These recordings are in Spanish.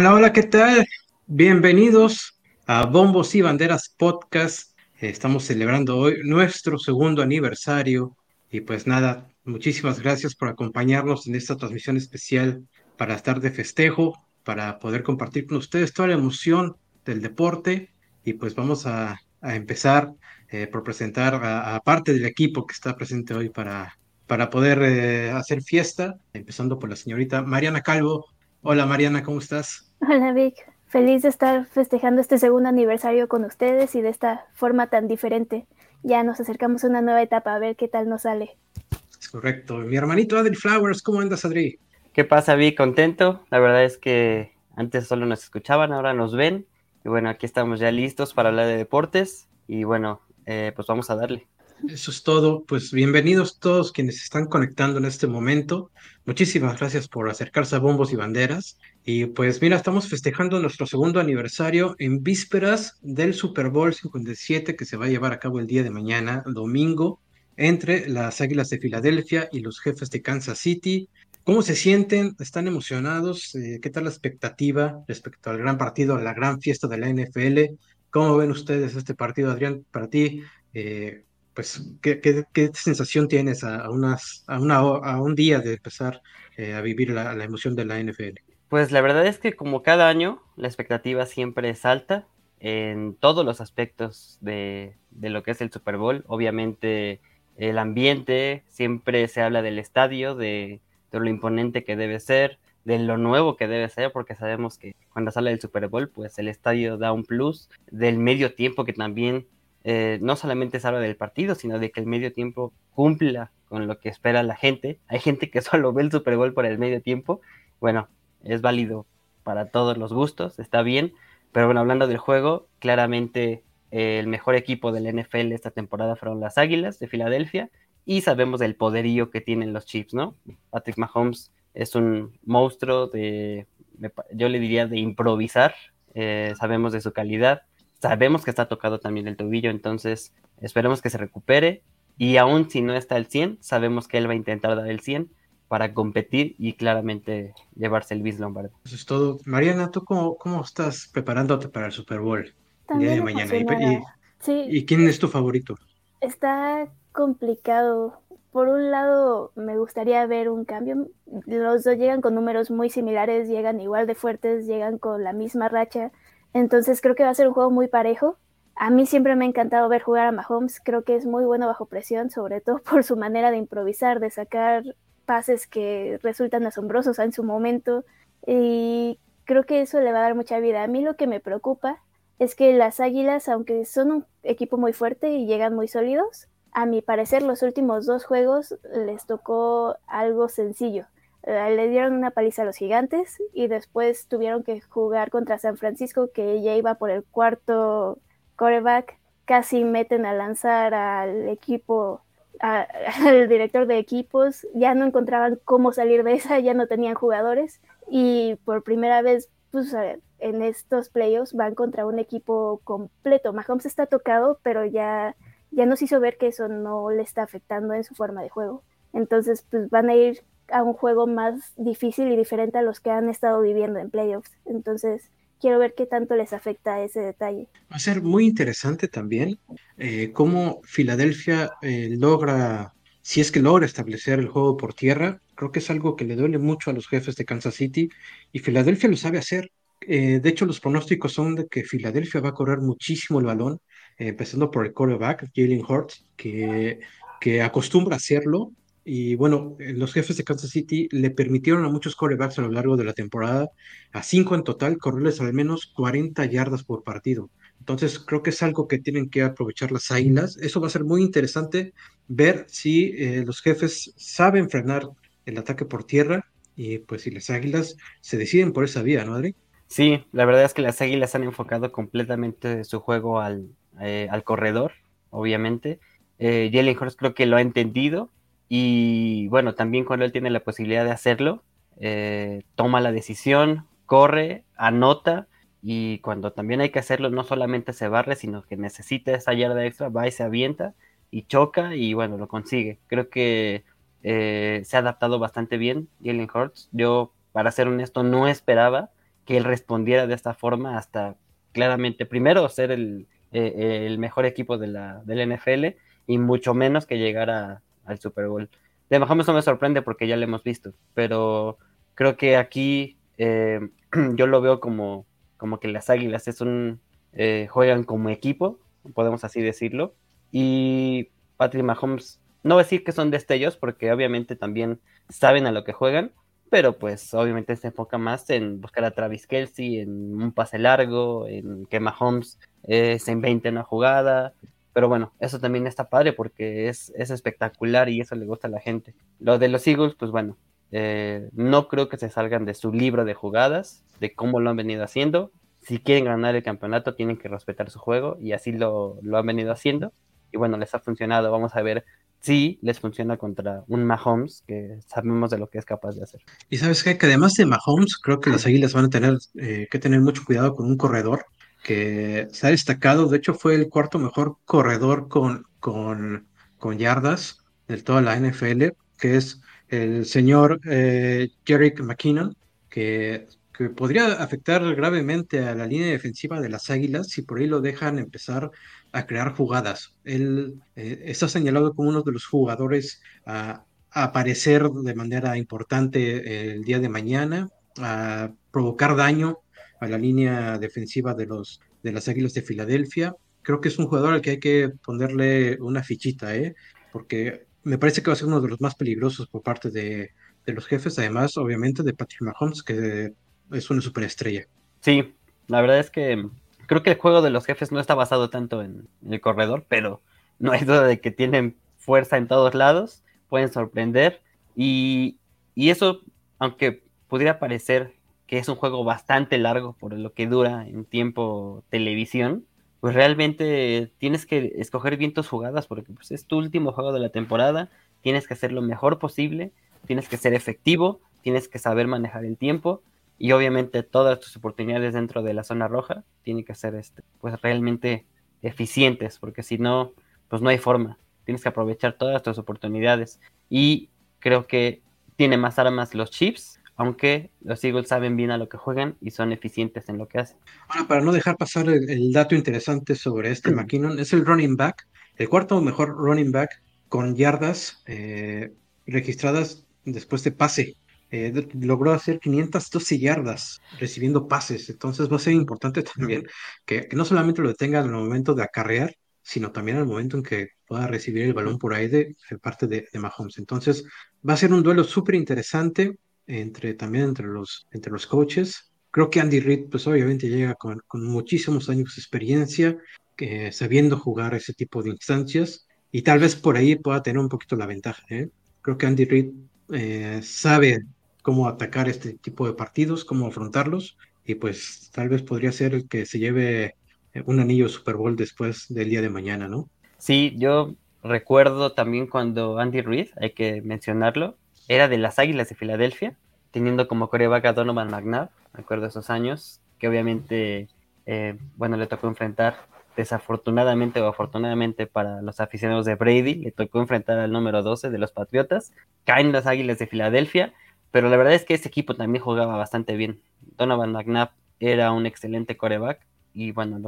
Hola, hola, ¿qué tal? Bienvenidos a Bombos y Banderas Podcast. Estamos celebrando hoy nuestro segundo aniversario y pues nada, muchísimas gracias por acompañarnos en esta transmisión especial para estar de festejo, para poder compartir con ustedes toda la emoción del deporte y pues vamos a, empezar eh, por presentar a, a parte del equipo que está presente hoy para, para poder eh, hacer fiesta, empezando por la señorita Mariana Calvo. Hola Mariana, ¿cómo estás? Hola Vic, feliz de estar festejando este segundo aniversario con ustedes y de esta forma tan diferente. Ya nos acercamos a una nueva etapa, a ver qué tal nos sale. Es correcto. Mi hermanito Adri Flowers, ¿cómo andas Adri? ¿Qué pasa, Vic? Contento. La verdad es que antes solo nos escuchaban, ahora nos ven. Y bueno, aquí estamos ya listos para hablar de deportes. Y bueno, eh, pues vamos a darle. Eso es todo. Pues bienvenidos todos quienes están conectando en este momento. Muchísimas gracias por acercarse a Bombos y Banderas. Y pues mira, estamos festejando nuestro segundo aniversario en vísperas del Super Bowl 57 que se va a llevar a cabo el día de mañana, domingo, entre las Águilas de Filadelfia y los jefes de Kansas City. ¿Cómo se sienten? ¿Están emocionados? Eh, ¿Qué tal la expectativa respecto al gran partido, a la gran fiesta de la NFL? ¿Cómo ven ustedes este partido, Adrián? Para ti, eh, pues, ¿qué, qué, qué sensación tienes a, unas, a, una, a un día de empezar eh, a vivir la, la emoción de la NFL? Pues la verdad es que como cada año, la expectativa siempre es alta en todos los aspectos de, de lo que es el Super Bowl. Obviamente el ambiente, siempre se habla del estadio, de, de lo imponente que debe ser, de lo nuevo que debe ser, porque sabemos que cuando sale el Super Bowl, pues el estadio da un plus, del medio tiempo que también eh, no solamente se habla del partido, sino de que el medio tiempo cumpla con lo que espera la gente. Hay gente que solo ve el Super Bowl por el medio tiempo. Bueno, es válido para todos los gustos, está bien. Pero bueno, hablando del juego, claramente eh, el mejor equipo del NFL esta temporada fueron las Águilas de Filadelfia y sabemos del poderío que tienen los Chiefs, ¿no? Patrick Mahomes es un monstruo de, yo le diría, de improvisar. Eh, sabemos de su calidad, sabemos que está tocado también el tobillo, entonces esperemos que se recupere y aún si no está al 100, sabemos que él va a intentar dar el 100 para competir y claramente llevarse el bis Lombardo. Eso es todo. Mariana, ¿tú cómo, cómo estás preparándote para el Super Bowl el día de mañana? ¿Y, emocionada. y, Sí, y quién es tu favorito? está complicado. Por un lado, me gustaría ver un cambio. Los dos llegan con números muy similares, llegan igual de fuertes, llegan con la misma racha. Entonces creo que va a ser un juego muy parejo. A mí siempre me ha encantado ver jugar a Mahomes. Creo que es muy bueno bajo presión, sobre todo por su manera de improvisar, de sacar pases que resultan asombrosos en su momento. Y creo que eso le va a dar mucha vida. A mí lo que me preocupa es que las Águilas, aunque son un equipo muy fuerte y llegan muy sólidos, a mi parecer los últimos dos juegos les tocó algo sencillo. Eh, le dieron una paliza a los gigantes y después tuvieron que jugar contra San Francisco que ya iba por el cuarto quarterback. Casi meten a lanzar al equipo, a- al director de equipos. Ya no encontraban cómo salir de esa, ya no tenían jugadores. Y por primera vez, pues en estos playoffs van contra un equipo completo. Mahomes está tocado, pero ya, ya nos hizo ver que eso no le está afectando en su forma de juego. Entonces, pues van a ir a un juego más difícil y diferente a los que han estado viviendo en playoffs. Entonces, quiero ver qué tanto les afecta ese detalle. Va a ser muy interesante también eh, cómo Filadelfia eh, logra, si es que logra establecer el juego por tierra. Creo que es algo que le duele mucho a los jefes de Kansas City y Filadelfia lo sabe hacer. Eh, de hecho, los pronósticos son de que Filadelfia va a correr muchísimo el balón, eh, empezando por el quarterback, Jalen Hurts, que, que acostumbra a hacerlo. Y bueno, eh, los jefes de Kansas City le permitieron a muchos quarterbacks a lo largo de la temporada, a cinco en total, correrles al menos 40 yardas por partido. Entonces, creo que es algo que tienen que aprovechar las águilas. Eso va a ser muy interesante ver si eh, los jefes saben frenar el ataque por tierra y pues si las águilas se deciden por esa vía, ¿no, Adri? Sí, la verdad es que las Águilas han enfocado completamente su juego al, eh, al corredor, obviamente. Eh, Jalen Hurts creo que lo ha entendido y bueno, también cuando él tiene la posibilidad de hacerlo, eh, toma la decisión, corre, anota y cuando también hay que hacerlo no solamente se barre, sino que necesita esa yarda extra, va y se avienta y choca y bueno, lo consigue. Creo que eh, se ha adaptado bastante bien Jalen Hurts. Yo, para ser honesto, no esperaba que él respondiera de esta forma hasta claramente, primero, ser el, eh, el mejor equipo de la, del NFL y mucho menos que llegara al Super Bowl. De Mahomes no me sorprende porque ya lo hemos visto, pero creo que aquí eh, yo lo veo como, como que las Águilas es un, eh, juegan como equipo, podemos así decirlo, y Patrick Mahomes, no voy a decir que son destellos porque obviamente también saben a lo que juegan, pero pues obviamente se enfoca más en buscar a Travis Kelsey, en un pase largo, en que Mahomes eh, se invente una jugada. Pero bueno, eso también está padre porque es, es, espectacular y eso le gusta a la gente. Lo de los Eagles, pues bueno, eh, no creo que se salgan de su libro de jugadas, de cómo lo han venido haciendo. Si quieren ganar el campeonato, tienen que respetar su juego y así lo, lo han venido haciendo. Y bueno, les ha funcionado. Vamos a ver sí les funciona contra un Mahomes que sabemos de lo que es capaz de hacer. Y sabes que además de Mahomes, creo que las Águilas van a tener eh, que tener mucho cuidado con un corredor que se ha destacado, de hecho fue el cuarto mejor corredor con, con, yardas de toda la NFL, que es el señor eh, McKinnon, que, que podría afectar gravemente a la línea defensiva de las Águilas si por ahí lo dejan empezar a crear jugadas. Él eh, está señalado como uno de los jugadores a, aparecer de manera importante el día de mañana, a provocar daño a la línea defensiva de, los, de las Águilas de Filadelfia. Creo que es un jugador al que hay que ponerle una fichita, ¿eh? porque me parece que va a ser uno de los más peligrosos por parte de, de los jefes, además, obviamente, de Patrick Mahomes, que es una superestrella. Sí, la verdad es que creo que el juego de los jefes no está basado tanto en, el corredor, pero no hay duda de que tienen fuerza en todos lados, pueden sorprender y, eso, aunque pudiera parecer que es un juego bastante largo por lo que dura en tiempo televisión, pues realmente tienes que escoger bien tus jugadas porque pues, es tu último juego de la temporada, tienes que hacer lo mejor posible, tienes que ser efectivo, tienes que saber manejar el tiempo y obviamente todas tus oportunidades dentro de la zona roja tienen que ser este, pues realmente eficientes, porque si no, pues no hay forma. Tienes que aprovechar todas tus oportunidades. Y creo que tiene más armas los Chiefs, aunque los Eagles saben bien a lo que juegan y son eficientes en lo que hacen. Ahora, para no dejar pasar el, dato interesante sobre este McKinnon, es el running back, el cuarto mejor running back con yardas eh, registradas después de pase eh, logró hacer 512 yardas recibiendo pases. Entonces va a ser importante también que, no solamente lo detenga en el momento de acarrear, sino también al momento en que pueda recibir el balón por ahí de, parte de, Mahomes. Entonces va a ser un duelo súper interesante entre, también entre los, entre los coaches. Creo que Andy Reid, pues obviamente llega con, con muchísimos años de experiencia, que, sabiendo jugar ese tipo de instancias, y tal vez por ahí pueda tener un poquito la ventaja. ¿eh? Creo que Andy Reid eh, sabe cómo atacar este tipo de partidos, cómo afrontarlos, y pues tal vez podría ser que se lleve eh, un anillo Super Bowl después del día de mañana, ¿no? Sí, yo recuerdo también cuando Andy Reid, hay que mencionarlo, era de las Águilas de Filadelfia, teniendo como coreback a Donovan McNabb, recuerdo esos años, que obviamente, eh, bueno, le tocó enfrentar, desafortunadamente o afortunadamente para los aficionados de Brady, le tocó enfrentar al número 12 de los Patriotas, caen las Águilas de Filadelfia, pero la verdad es que ese equipo también jugaba bastante bien. Donovan McNabb era un excelente coreback y bueno,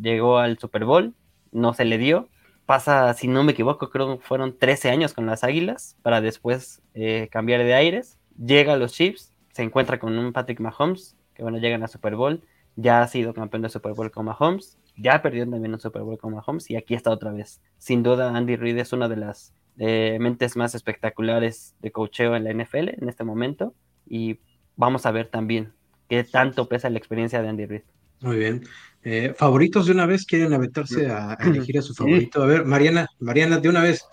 llegó al Super Bowl, no se le dio. Pasa, si no me equivoco, creo que fueron 13 años con las Águilas para después eh, cambiar de aires. Llega a los Chiefs, se encuentra con un Patrick Mahomes, que bueno, llegan a Super Bowl. Ya ha sido campeón de Super Bowl con Mahomes, ya perdió también un Super Bowl con Mahomes y aquí está otra vez. Sin duda, Andy Reid es una de las de mentes más espectaculares de cocheo en la NFL en este momento. Y vamos a ver también qué tanto pesa la experiencia de Andy Reid. Muy bien. Eh, ¿Favoritos de una vez? ¿Quieren aventarse a, elegir a su favorito? A ver, Mariana, Mariana, de una vez,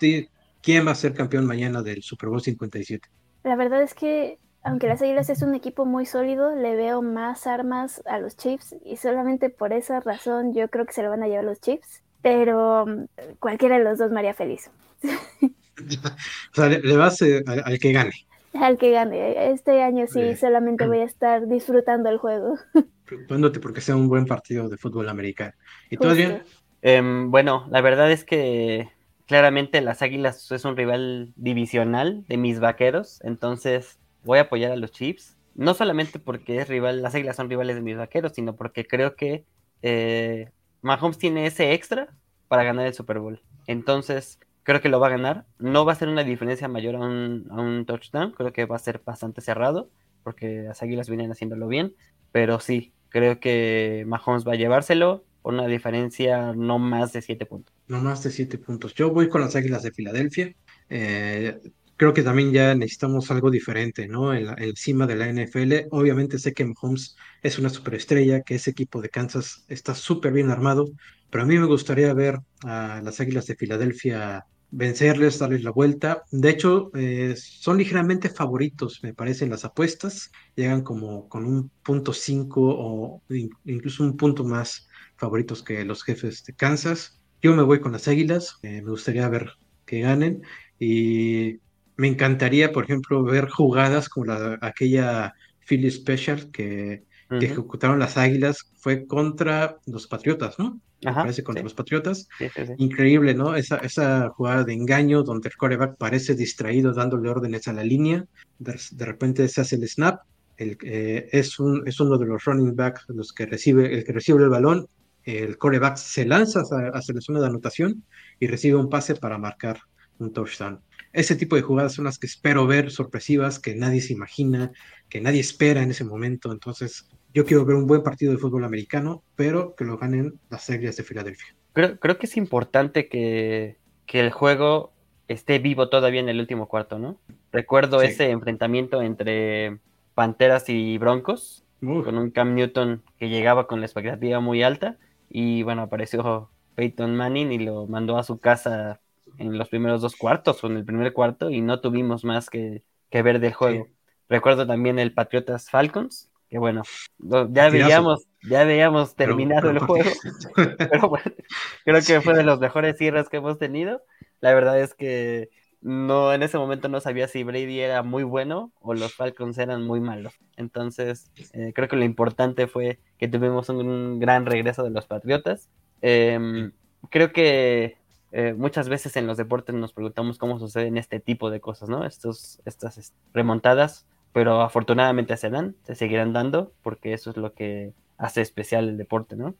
¿quién va a ser campeón mañana del Super Bowl 57? La verdad es que, aunque las Águilas es un equipo muy sólido, le veo más armas a los Chiefs y solamente por esa razón yo creo que se lo van a llevar los Chiefs. Pero mm, cualquiera de los dos me haría feliz. o sea, le, vas eh, al, que gane. Al que gane. Este año sí, solamente voy a estar disfrutando el juego. Preocupándote porque sea un buen partido de fútbol americano. ¿Y tú, Adrián? Em, bueno, la verdad es que claramente las Águilas es un rival divisional de mis vaqueros, entonces voy a apoyar a los Chiefs. no solamente porque es rival, las Águilas son rivales de mis vaqueros, sino porque creo que eh, Mahomes tiene ese extra para ganar el Super Bowl. Entonces, creo que lo va a ganar. No va a ser una diferencia mayor a un, touchdown, creo que va a ser bastante cerrado, porque las Águilas vienen haciéndolo bien, pero sí, creo que Mahomes va a llevárselo por una diferencia no más de 7 puntos. No más de 7 puntos. Yo voy con las Águilas de Filadelfia. Eh, creo que también ya necesitamos algo diferente, ¿no? En encima de la NFL. Obviamente sé que Mahomes es una superestrella, que ese equipo de Kansas está súper bien armado, pero a mí me gustaría ver a las Águilas de Filadelfia vencerles, darles la vuelta. De hecho, eh, son ligeramente favoritos, me parecen las apuestas. Llegan como con un punto 5 o incluso un punto más favoritos que los jefes de Kansas. Yo me voy con las Águilas, eh, me gustaría ver que ganen y me encantaría, por ejemplo, ver jugadas como la, aquella Philly Special que, ejecutaron las Águilas, fue contra los Patriotas, ¿no? Parece contra los Patriotas. Increíble, ¿no? Esa, esa jugada de engaño donde el coreback parece distraído dándole órdenes a la línea, de, repente se hace el snap, el, eh, es, un, es uno de los running backs los que recibe, el que recibe el balón, el coreback se lanza hacia la zona de anotación y recibe un pase para marcar un touchdown. Ese tipo de jugadas son las que espero ver, sorpresivas, que nadie se imagina, que nadie espera en ese momento. Entonces, yo quiero ver un buen partido de fútbol americano, pero que lo ganen las Águilas de Filadelfia. Creo, creo que es importante que, que, el juego esté vivo todavía en el último cuarto, ¿no? Recuerdo ese enfrentamiento entre Panteras y Broncos, con un Cam Newton que llegaba con la expectativa muy alta, y bueno, apareció Peyton Manning y lo mandó a su casa en los primeros dos cuartos o en el primer cuarto y no tuvimos más que, que ver del juego. Recuerdo también el Patriotas Falcons, que bueno, ya veíamos, ya veíamos terminado el juego, pero bueno, creo que fue de los mejores cierres que hemos tenido. La verdad es que no en ese momento no sabía si Brady era muy bueno o los Falcons eran muy malos. Entonces, eh, creo que lo importante fue que tuvimos un, gran regreso de los Patriotas. Em, creo que eh, muchas veces en los deportes nos preguntamos cómo suceden este tipo de cosas, ¿no? Estos, estas remontadas pero afortunadamente se dan, se seguirán dando, porque eso es lo que hace especial el deporte, ¿no?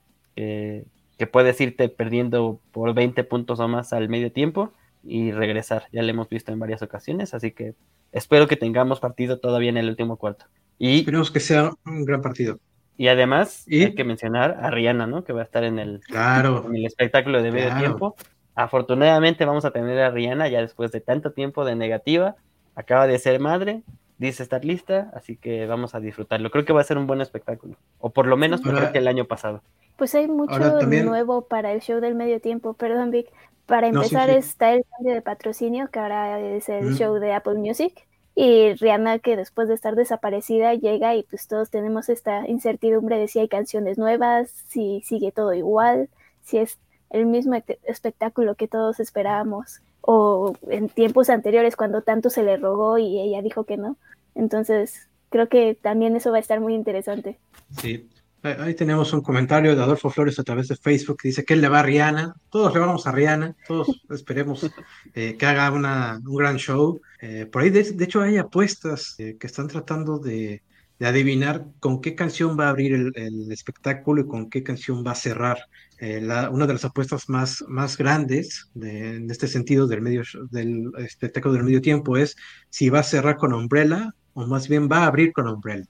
que puedes irte perdiendo por 20 puntos o más al medio tiempo y regresar, ya lo hemos visto en varias ocasiones, así que espero que tengamos partido todavía en el último cuarto. Y, Esperemos que sea un gran partido. Y además hay que mencionar a Rihanna, ¿no? Que va a estar en el, claro, en el espectáculo de medio tiempo. Afortunadamente vamos a tener a Rihanna ya después de tanto tiempo de negativa. Acaba de ser madre, dice estar lista, así que vamos a disfrutarlo. Creo que va a ser un buen espectáculo, o por lo menos mejor que el año pasado. Pues hay mucho nuevo para el show del medio tiempo, perdón Vic. Para empezar está el cambio de patrocinio, que ahora es el show de Apple Music, y Rihanna que después de estar desaparecida llega y pues todos tenemos esta incertidumbre de si hay canciones nuevas, si sigue todo igual, si es el mismo espectáculo que todos esperábamos o en tiempos anteriores cuando tanto se le rogó y ella dijo que no. Entonces, creo que también eso va a estar muy interesante. Sí. Ahí tenemos un comentario de Adolfo Flores a través de Facebook que dice que él le va a Rihanna. Todos le vamos a Rihanna, todos esperemos eh, que haga una, un gran show. Eh, por ahí, de, hecho, hay apuestas eh, que están tratando de, de adivinar con qué canción va a abrir el, espectáculo y con qué canción va a cerrar. Eh, una de las apuestas más, grandes en este sentido del espectáculo del medio tiempo es si va a cerrar con Umbrella o más bien va a abrir con Umbrella.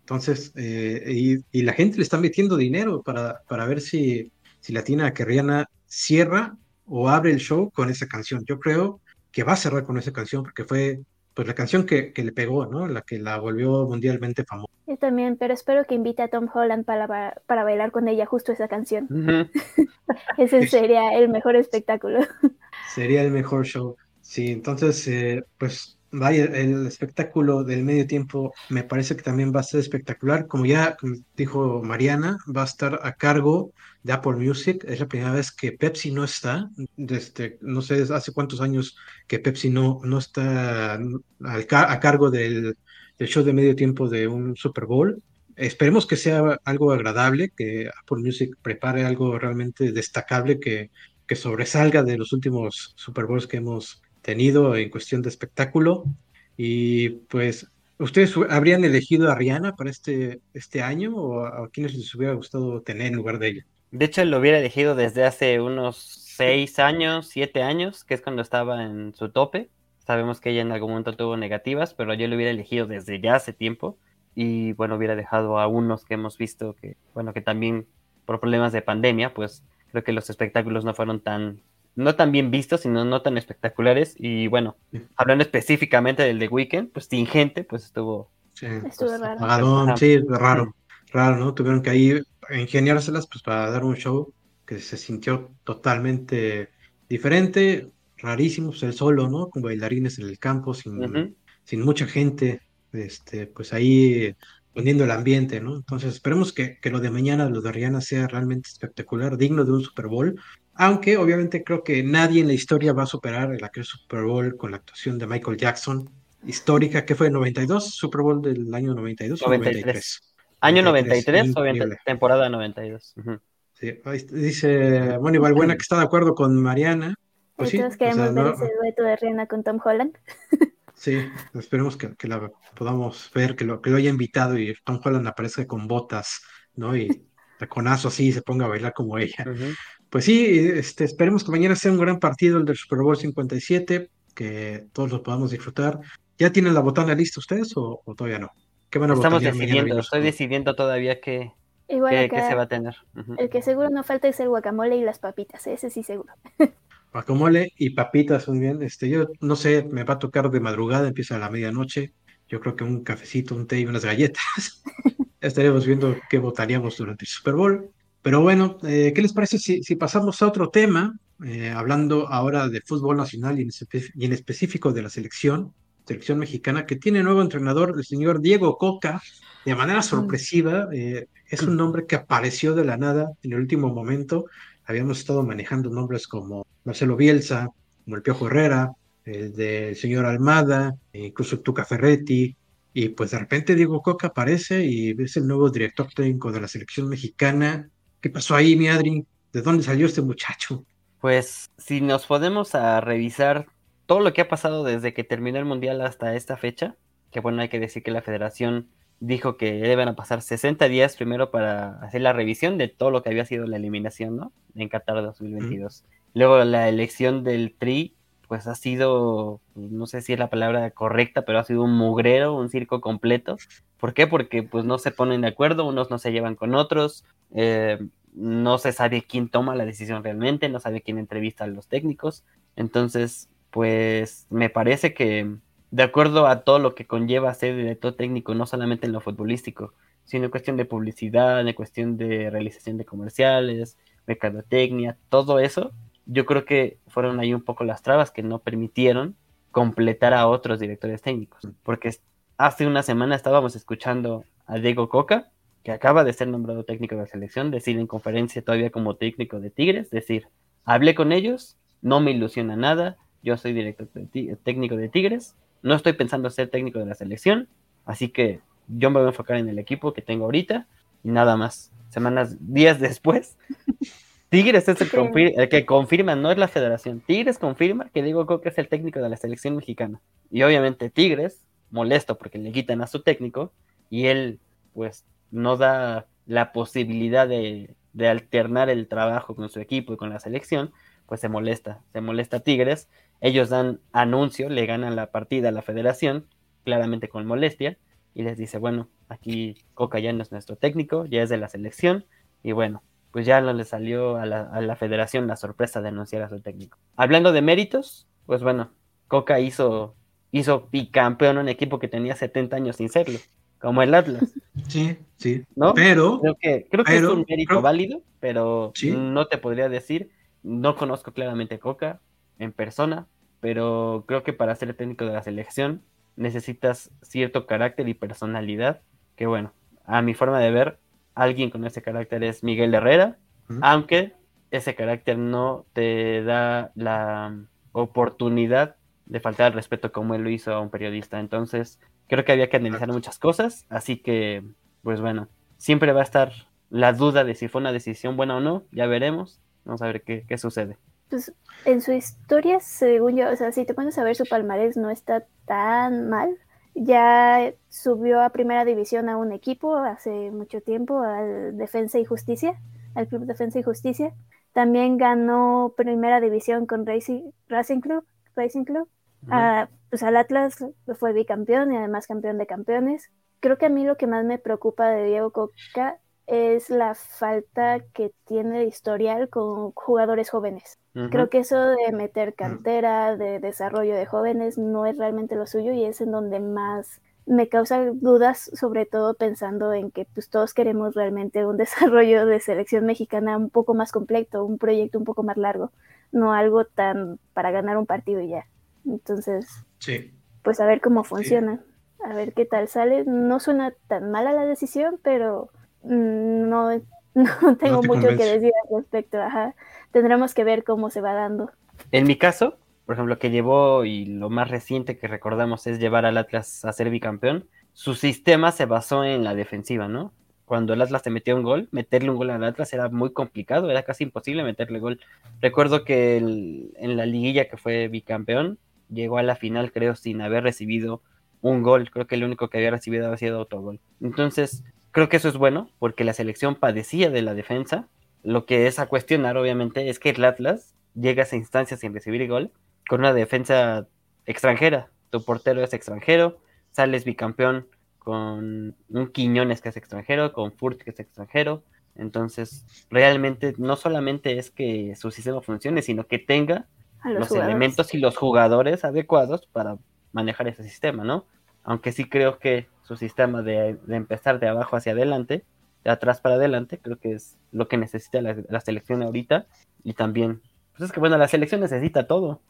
Entonces, eh, y, la gente le está metiendo dinero para, para ver si, si Latina que Rihanna cierra o abre el show con esa canción. Yo creo que va a cerrar con esa canción porque fue pues la canción que, que, le pegó, ¿no? La que la volvió mundialmente famosa. Yo también, pero espero que invite a Tom Holland para, para bailar con ella justo esa canción. Ese sería el mejor espectáculo. Sería el mejor show. Sí, entonces, eh, pues vaya, el espectáculo del medio tiempo me parece que también va a ser espectacular. Como ya dijo Mariana, va a estar a cargo de Apple Music. Es la primera vez que Pepsi no está. Desde, no sé, hace cuántos años que Pepsi no, no está a cargo del, show de medio tiempo de un Super Bowl. Esperemos que sea algo agradable, que Apple Music prepare algo realmente destacable que, que sobresalga de los últimos Super Bowls que hemos tenido en cuestión de espectáculo. Y pues ¿Ustedes habrían elegido a Rihanna para este, este año o a, a quiénes les hubiera gustado tener en lugar de ella? De hecho, lo hubiera elegido desde hace unos seis años, siete años, que es cuando estaba en su tope. Sabemos que ella en algún momento tuvo negativas, pero yo lo hubiera elegido desde ya hace tiempo. Y bueno, hubiera dejado a unos que hemos visto que, bueno, que también por problemas de pandemia, pues creo que los espectáculos no fueron tan, no tan bien vistos, sino no tan espectaculares. Y bueno, hablando específicamente del The Weeknd, pues sin gente, pues estuvo... Sí, Estuvo pues, raro. sí, raro, raro, ¿no? Tuvieron que ahí ingeniárselas pues para dar un show que se sintió totalmente diferente, rarísimo, pues él solo, ¿no? Con bailarines en el campo, sin, sin mucha gente, este, pues ahí poniendo el ambiente, ¿no? Entonces esperemos que, que lo de mañana, lo de Rihanna, sea realmente espectacular, digno de un Super Bowl, aunque obviamente creo que nadie en la historia va a superar el aquel Super Bowl con la actuación de Michael Jackson, histórica, que fue el 92, Super Bowl del año 92 o 93. 93. Año 93, 93 o increíble. temporada 92. Ujú. Sí, ahí dice Moni Balbuena que está de acuerdo con Mariana. Pues sí, todos o queremos sea, ver no- ese dueto de Rihanna con Tom Holland. sí, esperemos que, que la podamos ver, que lo, que lo haya invitado y Tom Holland aparezca con botas, ¿no? Y taconazo así y se ponga a bailar como ella. Ujú. Pues sí, este, esperemos que mañana sea un gran partido el del Super Bowl 57, que todos lo podamos disfrutar. ¿Ya tienen la botana lista ustedes o, o todavía no? ¿Qué van a Estamos decidiendo, estoy decidiendo todavía qué, Igual qué, qué acá, se va a tener. El que seguro no falta es el guacamole y las papitas, ese sí seguro. Guacamole y papitas, muy bien. Este, yo no sé, me va a tocar de madrugada, empieza a la medianoche. Yo creo que un cafecito, un té y unas galletas. Ya Estaremos viendo qué votaríamos durante el Super Bowl. Pero bueno, eh, ¿qué les parece si, si pasamos a otro tema? Eh, hablando ahora de fútbol nacional y en, y en específico de la selección, selección mexicana, que tiene nuevo entrenador, el señor Diego Coca, de manera sorpresiva. eh, es un nombre que apareció de la nada en el último momento. Habíamos estado manejando nombres como Marcelo Bielsa, como el Piojo Herrera, el del señor Almada, incluso Tuca Ferretti, y pues de repente Diego Coca aparece y es el nuevo director técnico de la selección mexicana. ¿Qué pasó ahí, mi Adri? ¿De dónde salió este muchacho? Pues si nos podemos a revisar todo lo que ha pasado desde que terminó el Mundial hasta esta fecha, que bueno, hay que decir que la federación dijo que deben a pasar 60 días primero para hacer la revisión de todo lo que había sido la eliminación, ¿no? En Qatar 2022. Luego la elección del Tri, pues ha sido, no sé si es la palabra correcta, pero ha sido un mugrero, un circo completo. ¿Por qué? Porque pues no se ponen de acuerdo, unos no se llevan con otros, eh, no se sabe quién toma la decisión realmente, no sabe quién entrevista a los técnicos. Entonces, pues me parece que de acuerdo a todo lo que conlleva ser director técnico, no solamente en lo futbolístico, sino en cuestión de publicidad, en cuestión de realización de comerciales, mercadotecnia, todo eso, yo creo que fueron ahí un poco las trabas que no permitieron completar a otros directores técnicos. Porque hace una semana estábamos escuchando a Diego Coca, que acaba de ser nombrado técnico de la selección, decir en conferencia todavía como técnico de Tigres, decir, hablé con ellos, no me ilusiona nada, yo soy director técnico de Tigres, no estoy pensando ser técnico de la selección, así que yo me voy a enfocar en el equipo que tengo ahorita y nada más. Semanas, días después, Tigres es el, Sí. confir- el que confirma, no es la federación. Tigres confirma que Diego Coca es el técnico de la selección mexicana. Y obviamente Tigres, molesto porque le quitan a su técnico y él pues no da la posibilidad de, de alternar el trabajo con su equipo y con la selección, pues se molesta, se molesta Tigres. Ellos dan anuncio, le ganan la partida a la federación, claramente con molestia, y les dice, bueno, aquí Coca ya no es nuestro técnico, ya es de la selección, y bueno, pues ya no le salió a la, a la federación la sorpresa de anunciar a su técnico. Hablando de méritos, pues bueno, Coca hizo, hizo bicampeón un equipo que tenía 70 años sin serlo, como el Atlas, Sí, sí. ¿no? Pero, Creo que, creo que Pero, es un mérito válido, pero Sí. no te podría decir, no conozco claramente a Coca en persona, pero creo que para ser técnico de la selección necesitas cierto carácter y personalidad, que bueno, a mi forma de ver, alguien con ese carácter es Miguel Herrera, aunque ese carácter no te da la oportunidad de faltar al respeto como él lo hizo a un periodista. Entonces, creo que había que analizar Exacto. muchas cosas, así que, pues bueno, siempre va a estar la duda de si fue una decisión buena o no, ya veremos, vamos a ver qué, qué sucede. Pues en su historia, según yo, o sea, si te pones a ver su palmarés, no está tan mal. Ya subió a primera división a un equipo hace mucho tiempo, al Defensa y Justicia, al Club Defensa y Justicia. También ganó primera división con Racing, Racing Club, Racing Club. Ah, pues al Atlas fue bicampeón y además campeón de campeones. Creo que a mí lo que más me preocupa de Diego Coca es la falta que tiene de historial con jugadores jóvenes. Creo que eso de meter cantera, de desarrollo de jóvenes, no es realmente lo suyo y es en donde más me causa dudas, sobre todo pensando en que pues, todos queremos realmente un desarrollo de selección mexicana un poco más completo, un proyecto un poco más largo, no algo tan para ganar un partido y ya. Entonces, sí. pues a ver cómo funciona, a ver qué tal sale. No suena tan mala la decisión, pero mm, no, no tengo mucho que decir al respecto. Ajá. Tendremos que ver cómo se va dando. En mi caso, por ejemplo, que llevó y lo más reciente que recordamos es llevar al Atlas a ser bicampeón, su sistema se basó en la defensiva, ¿no? Cuando el Atlas te metía un gol, meterle un gol al Atlas era muy complicado, era casi imposible meterle gol. Recuerdo que en la liguilla que fue bicampeón, llegó a la final, creo, sin haber recibido un gol. Creo que el único que había recibido había sido otro gol. Entonces, creo que eso es bueno, porque la selección padecía de la defensa. Lo que es a cuestionar, obviamente, es que el Atlas llega a esa instancia sin recibir gol, con una defensa extranjera. Tu portero es extranjero, sales bicampeón con un Quiñones que es extranjero, con Furt que es extranjero. Entonces, realmente no solamente es que su sistema funcione, sino que tenga los, elementos y los jugadores adecuados para manejar ese sistema, ¿no? Aunque sí creo que su sistema de, empezar de abajo hacia adelante, de atrás para adelante, creo que es lo que necesita la, selección ahorita. Y también, pues es que bueno, la selección necesita todo.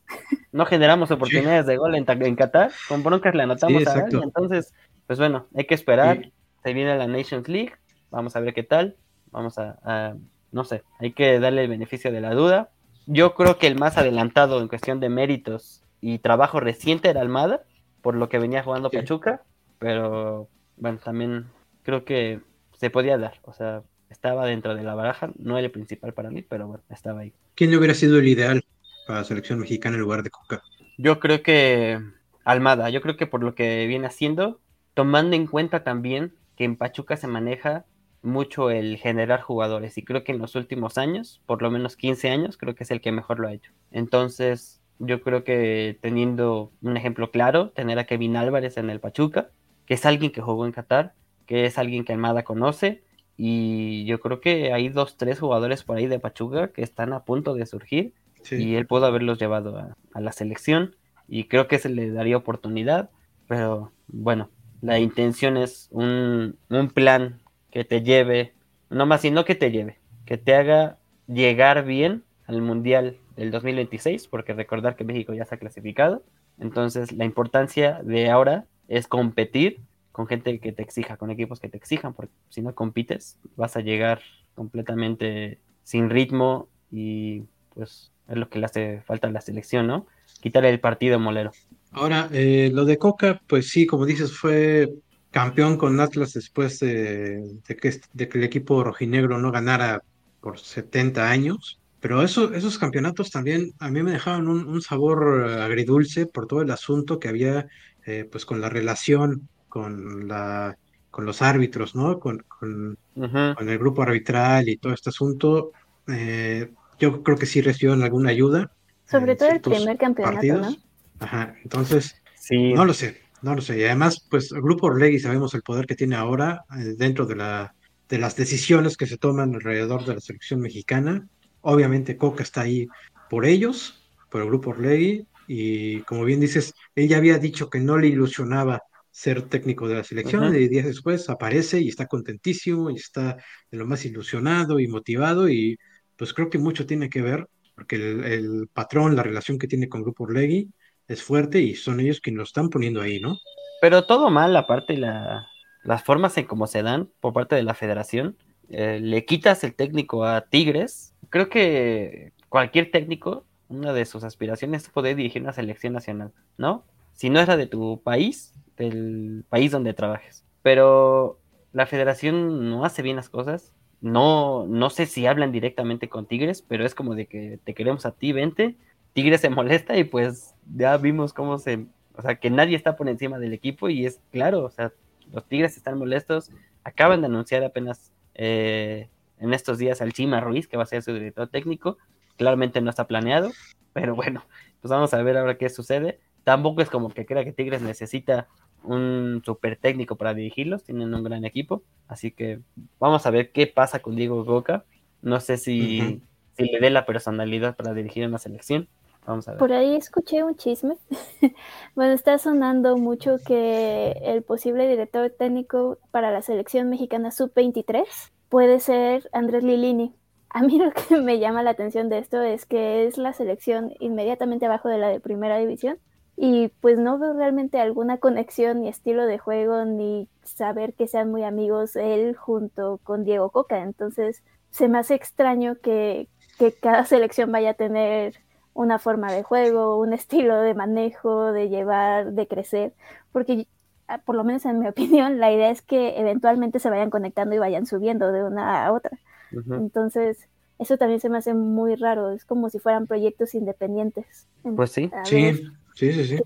No generamos oportunidades de gol en, en, Qatar, con broncas le anotamos a alguien. Entonces, pues bueno, hay que esperar. Se viene la Nations League, vamos a ver qué tal. Vamos a, no sé, hay que darle el beneficio de la duda yo creo que el más adelantado en cuestión de méritos y trabajo reciente era Almada, por lo que venía jugando Pachuca, pero bueno, también creo que se podía dar, o sea, estaba dentro de la baraja, no era el principal para mí, pero bueno, estaba ahí. ¿Quién hubiera sido el ideal para la selección mexicana en lugar de Coca? Yo creo que Almada, yo creo que por lo que viene haciendo, tomando en cuenta también que en Pachuca se maneja mucho el generar jugadores y creo que en los últimos años, por lo menos 15 años, creo que es el que mejor lo ha hecho. Entonces, yo creo que teniendo un ejemplo claro, tener a Kevin Álvarez en el Pachuca, que es alguien que jugó en Qatar, que es alguien que Almada conoce, y yo creo que hay dos, tres jugadores por ahí de Pachuca que están a punto de surgir, y él pudo haberlos llevado a, la selección, y creo que se le daría oportunidad, pero bueno, la intención es un, un plan que te lleve, no más sino que te lleve, que te haga llegar bien al Mundial del 2026, porque recordar que México ya está clasificado. Entonces, la importancia de ahora es competir con gente que te exija, con equipos que te exijan, porque si no compites, vas a llegar completamente sin ritmo y pues es lo que le hace falta a la selección, ¿no? Quitarle el partido molero. Ahora, eh, lo de Coca, pues sí, como dices, fue campeón con Atlas después de, que, el equipo rojinegro no ganara por 70 años. Pero eso, esos campeonatos también a mí me dejaban un, sabor agridulce por todo el asunto que había eh, pues con la relación con, la, con los árbitros, ¿no? Con, con, el grupo arbitral y todo este asunto. Eh, yo creo que sí recibieron alguna ayuda. Sobre todo el primer campeonato, ¿no? Ajá, entonces, sí. no lo sé. No lo sé. Y además, pues el Grupo Orlegui sabemos el poder que tiene ahora eh, dentro de, la, de las decisiones que se toman alrededor de la selección mexicana. Obviamente Coca está ahí por ellos, por el Grupo Orlegui. Y como bien dices, ella había dicho que no le ilusionaba ser técnico de la selección y días después aparece y está contentísimo y está de lo más ilusionado y motivado y pues creo que mucho tiene que ver porque el, el patrón, la relación que tiene con Grupo Orlegui es fuerte y son ellos quienes lo están poniendo ahí, ¿no? Pero todo mal, aparte la, las formas en cómo se dan por parte de la federación. Eh, le quitas el técnico a Tigres. Creo que cualquier técnico, una de sus aspiraciones es poder dirigir una selección nacional, ¿no? Si no era de tu país, del país donde trabajes. Pero la federación no hace bien las cosas. No, no sé si hablan directamente con Tigres, pero es como de que te queremos a ti, vente Tigre se molesta y pues ya vimos cómo se, O sea, que nadie está por encima del equipo y es claro, o sea, los Tigres están molestos. Acaban de anunciar apenas eh, en estos días al Chima Ruiz, que va a ser su director técnico. Claramente no está planeado, pero bueno, pues vamos a ver ahora qué sucede. Tampoco es como que crea que Tigres necesita un super técnico para dirigirlos, tienen un gran equipo, así que vamos a ver qué pasa con Diego Boca. No sé si, si le dé la personalidad para dirigir una selección. Vamos a ver. Por ahí escuché un chisme. bueno, está sonando mucho que el posible director técnico para la selección mexicana sub-23 puede ser Andrés Lilini. A mí lo que me llama la atención de esto es que es la selección inmediatamente abajo de la de primera división y pues no veo realmente alguna conexión ni estilo de juego ni saber que sean muy amigos él junto con Diego Coca. Entonces se me hace extraño que, que cada selección vaya a tener una forma de juego, un estilo de manejo, de llevar, de crecer, porque por lo menos en mi opinión la idea es que eventualmente se vayan conectando y vayan subiendo de una a otra. Entonces, eso también se me hace muy raro, es como si fueran proyectos independientes. Pues sí. Sí, Sí, sí, sí.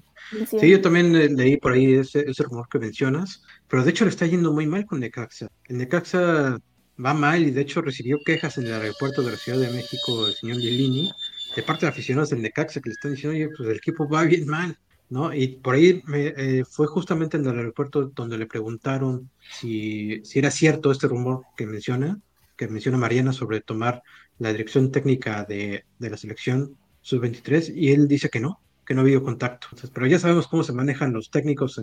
Sí, yo también eh, leí por ahí ese, ese, rumor que mencionas, pero de hecho le está yendo muy mal con Necaxa. El Necaxa va mal y de hecho recibió quejas en el aeropuerto de la Ciudad de México el señor Lilini de parte de aficionados del Necaxa que le están diciendo, oye, pues el equipo va bien mal, ¿no? Y por ahí me, eh, fue justamente en el aeropuerto donde le preguntaron si, si era cierto este rumor que menciona, que menciona Mariana sobre tomar la dirección técnica de, de la selección sub-23 y él dice que no, que no ha habido contacto. pero ya sabemos cómo se manejan los técnicos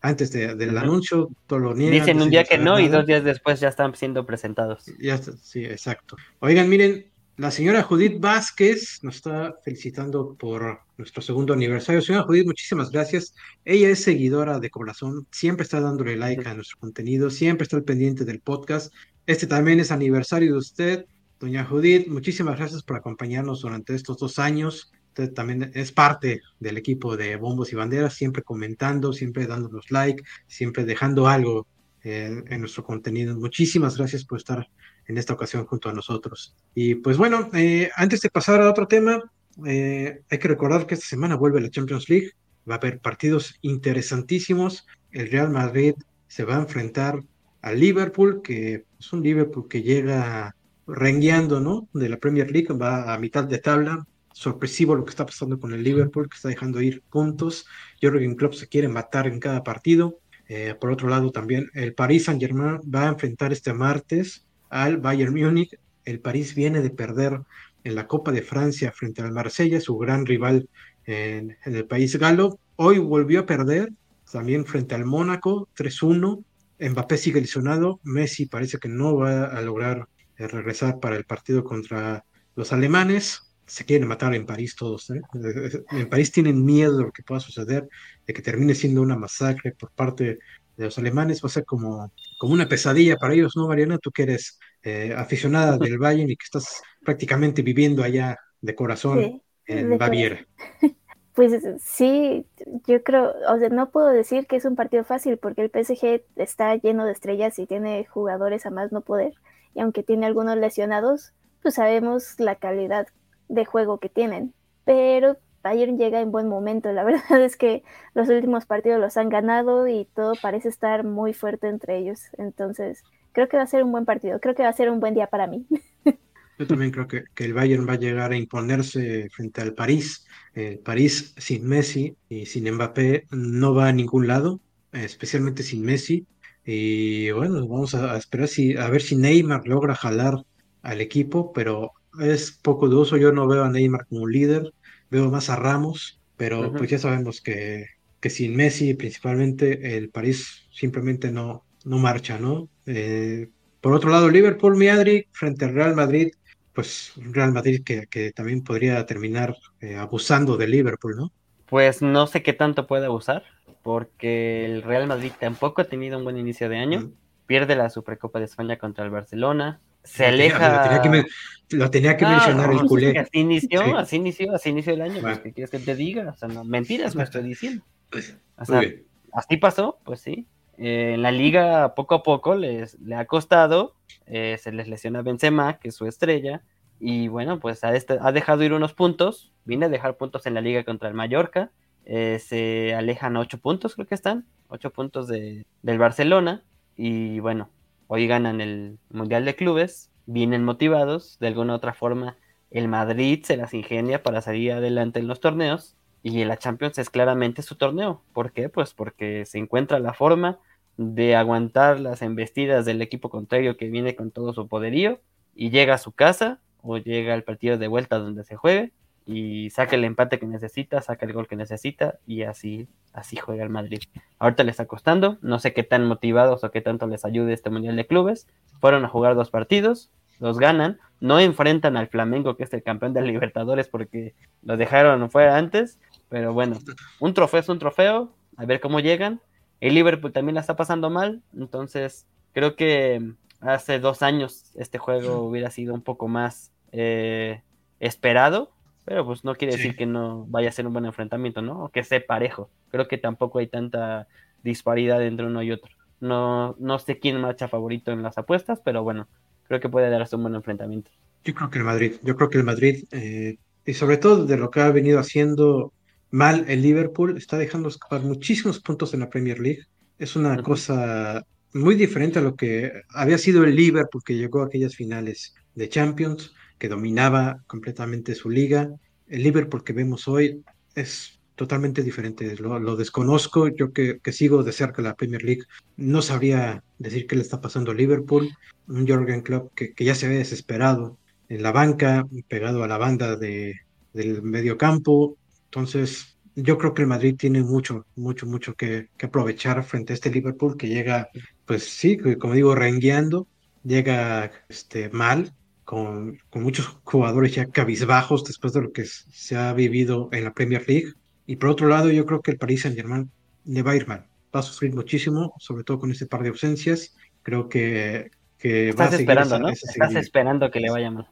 antes del anuncio, todo lo Dicen un día que no y dos días después ya están siendo presentados. Ya sí, exacto. Oigan, miren, la señora Judith Vázquez nos está felicitando por nuestro segundo aniversario. Señora Judith, muchísimas gracias. Ella es seguidora de corazón, siempre está dándole like a nuestro contenido, siempre está al pendiente del podcast. Este también es aniversario de usted. Doña Judith, muchísimas gracias por acompañarnos durante estos dos años. Usted también es parte del equipo de Bombos y Banderas, siempre comentando, siempre dándonos like, siempre dejando algo eh, en nuestro contenido. Muchísimas gracias por estar en esta ocasión junto a nosotros. Y pues bueno, eh, antes de pasar a otro tema, eh, hay que recordar que esta semana vuelve la Champions League. Va a haber partidos interesantísimos. El Real Madrid se va a enfrentar al Liverpool, que es un Liverpool que llega rengueando, ¿no? De la Premier League, va a mitad de tabla, sorpresivo lo que está pasando con el Liverpool, que está dejando ir puntos. Jürgen Klopp se quiere matar en cada partido. Eh, por otro lado, también el Paris Saint-Germain va a enfrentar este martes al Bayern Múnich. El París viene de perder en la Copa de Francia frente al Marsella, su gran rival en, el país galo. Hoy volvió a perder también frente al Mónaco, 3-1. Mbappé sigue lesionado. Messi parece que no va a lograr eh, regresar para el partido contra los alemanes se quieren matar en París todos. ¿eh? En París tienen miedo de lo que pueda suceder, de que termine siendo una masacre por parte de los alemanes. Va a ser como, como una pesadilla para ellos, ¿no, Mariana? Tú que eres eh, aficionada del Bayern y que estás prácticamente viviendo allá de corazón en Baviera. Pues sí, yo creo, o sea, no puedo decir que es un partido fácil porque el PSG está lleno de estrellas y tiene jugadores a más no poder. Y aunque tiene algunos lesionados, pues sabemos la calidad de juego que tienen. Pero Bayern llega en buen momento. La verdad es que los últimos partidos los han ganado y todo parece estar muy fuerte entre ellos. Entonces, creo que va a ser un buen partido. Creo que va a ser un buen día para mí. Yo también creo que, que el Bayern va a llegar a imponerse frente al París. El París sin Messi y sin Mbappé no va a ningún lado, especialmente sin Messi. Y bueno, vamos a, esperar si, a ver si Neymar logra jalar al equipo, pero es poco dudoso. Yo no veo a Neymar como un líder, veo más a Ramos, pero pues ya sabemos que, que sin Messi principalmente el París simplemente no, no marcha, ¿no? Eh, por otro lado, Liverpool, Miadri, frente al Real Madrid, pues Real Madrid que, que también podría terminar eh, abusando de Liverpool, ¿no? Pues no sé qué tanto puede abusar, porque el Real Madrid tampoco ha tenido un buen inicio de año. Pierde la Supercopa de España contra el Barcelona, se aleja. Lo tenía que, mencionar el culé. Así inició, así inició, así inició el año. Pues, ¿Qué quieres que te diga? O sea, no, mentiras me estoy diciendo. Pues, o sea, así pasó, pues sí. Eh, en la liga, poco a poco, les, le ha costado. Eh, se les lesiona Benzema, que es su estrella. Y bueno, pues ha, ha dejado ir unos puntos. Viene a dejar puntos en la liga contra el Mallorca. eh, se alejan 8 puntos, creo que están, 8 puntos de, del Barcelona. Y bueno, hoy ganan el Mundial de Clubes, vienen motivados, de alguna u otra forma el Madrid se las ingenia para salir adelante en los torneos y la Champions es claramente su torneo. ¿Por qué? Pues porque se encuentra la forma de aguantar las embestidas del equipo contrario que viene con todo su poderío y llega a su casa o llega al partido de vuelta donde se juegue y saca el empate que necesita, saca el gol que necesita y así, así juega el Madrid. Ahorita le está costando, no sé qué tan motivados o qué tanto les ayude este Mundial de Clubes. Fueron a jugar dos partidos, los ganan, no enfrentan al Flamengo que es el campeón de Libertadores porque lo dejaron fuera antes, pero bueno, un trofeo es un trofeo, a ver cómo llegan. El Liverpool también la está pasando mal, entonces creo que hace dos años este juego hubiera sido un poco más eh, esperado, pero pues no quiere decir que no vaya a ser un buen enfrentamiento, ¿no? O que sea parejo. Creo que tampoco hay tanta disparidad entre uno y otro. No, no sé quién marcha favorito en las apuestas, pero bueno, creo que puede darse un buen enfrentamiento. Yo creo que el Madrid, yo creo que el Madrid, eh, y sobre todo de lo que ha venido haciendo mal el Liverpool, está dejando escapar muchísimos puntos en la Premier League. Es una cosa muy diferente a lo que había sido el Liverpool que llegó a aquellas finales de Champions, que dominaba completamente su liga. El Liverpool que vemos hoy es totalmente diferente. Lo, desconozco, yo que, que, sigo de cerca la Premier League, no sabría decir qué le está pasando al Liverpool. Un Jorgen Klopp que, que ya se ve desesperado en la banca, pegado a la banda de, del medio campo. Entonces, yo creo que el Madrid tiene mucho, mucho, mucho que, que aprovechar frente a este Liverpool que llega, pues sí, como digo, rengueando, llega este, mal, con, con, muchos jugadores ya cabizbajos después de lo que se ha vivido en la Premier League. Y por otro lado, yo creo que el Paris Saint Germain le va a ir mal. Va a sufrir muchísimo, sobre todo con ese par de ausencias. Creo que, que Estás va a esperando, ¿no? Estás esperando que le vaya mal.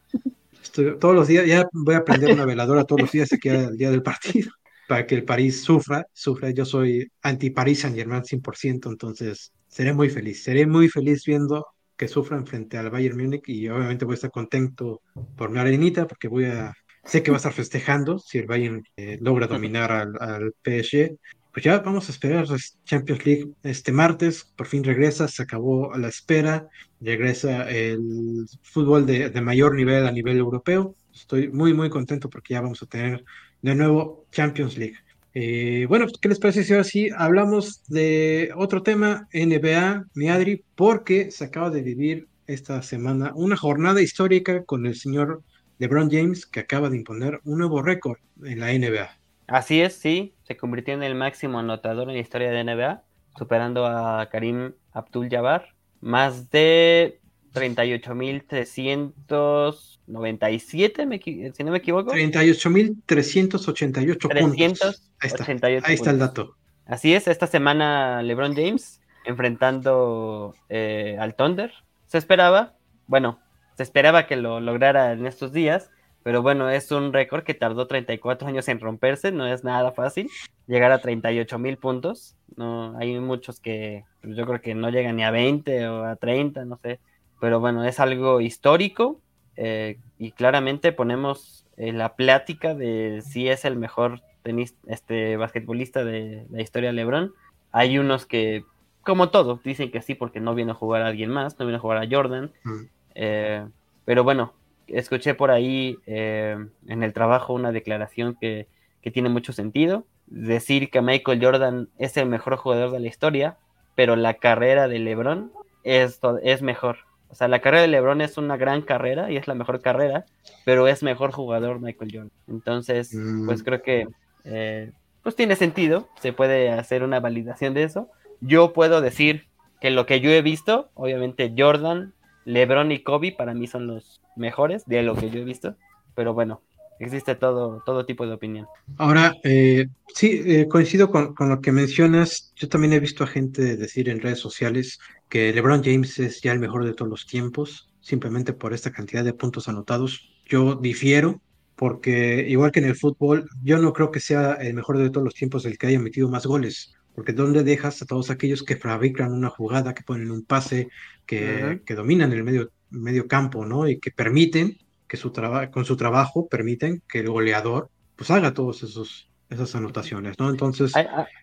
Estoy, todos los días, ya voy a prender una veladora todos los días aquí al día del partido para que el París sufra, sufra. Yo soy anti-París Saint Germain 100%, entonces seré muy feliz. Seré muy feliz viendo que sufran frente al Bayern Múnich y obviamente voy a estar contento por mi arenita porque voy a sé que va a estar festejando si el Bayern eh, logra dominar al, al, PSG. Pues ya vamos a esperar Champions League este martes, por fin regresa, se acabó la espera, regresa el fútbol de, de mayor nivel a nivel europeo. Estoy muy, muy contento porque ya vamos a tener de nuevo Champions League. Eh, bueno, ¿qué les parece si ahora sí hablamos de otro tema, NBA, mi Adri, porque se acaba de vivir esta semana una jornada histórica con el señor LeBron James, que acaba de imponer un nuevo récord en la NBA. Así es, sí, se convirtió en el máximo anotador en la historia de NBA, superando a Karim Abdul-Jabbar, más de 38.397, si no me equivoco. 38.388 puntos. Ahí está, ahí está el dato. Así es, esta semana LeBron James enfrentando eh, al Thunder. Se esperaba, bueno, se esperaba que lo lograra en estos días, pero bueno, es un récord que tardó 34 años en romperse, no es nada fácil llegar a 38 mil puntos. No, hay muchos que pues, yo creo que no llegan ni a 20 o a 30, no sé pero bueno, es algo histórico eh, y claramente ponemos en la plática de si es el mejor tenis, este basquetbolista de la historia de LeBron. Hay unos que, como todo, dicen que sí porque no viene a jugar a alguien más, no viene a jugar a Jordan. Mm. Eh, pero bueno, escuché por ahí eh, en el trabajo una declaración que, que tiene mucho sentido. Decir que Michael Jordan es el mejor jugador de la historia, pero la carrera de LeBron es, es mejor. O sea, la carrera de LeBron es una gran carrera y es la mejor carrera, pero es mejor jugador Michael Jordan. Entonces, mm. pues creo que eh, pues tiene sentido, se puede hacer una validación de eso. Yo puedo decir que lo que yo he visto, obviamente Jordan, LeBron y Kobe para mí son los mejores de lo que yo he visto, pero bueno, existe todo, todo tipo de opinión. Ahora, eh, sí, eh, coincido con, con, lo que mencionas. Yo también he visto a gente decir en redes sociales que LeBron James es ya el mejor de todos los tiempos, simplemente por esta cantidad de puntos anotados. Yo difiero, porque igual que en el fútbol, yo no creo que sea el mejor de todos los tiempos el que haya metido más goles. Porque ¿dónde dejas a todos aquellos que fabrican una jugada, que ponen un pase, que, que dominan el medio, medio campo, ¿no? Y que permiten que su con su trabajo permiten que el goleador pues haga todos esos esas anotaciones, ¿no? Entonces...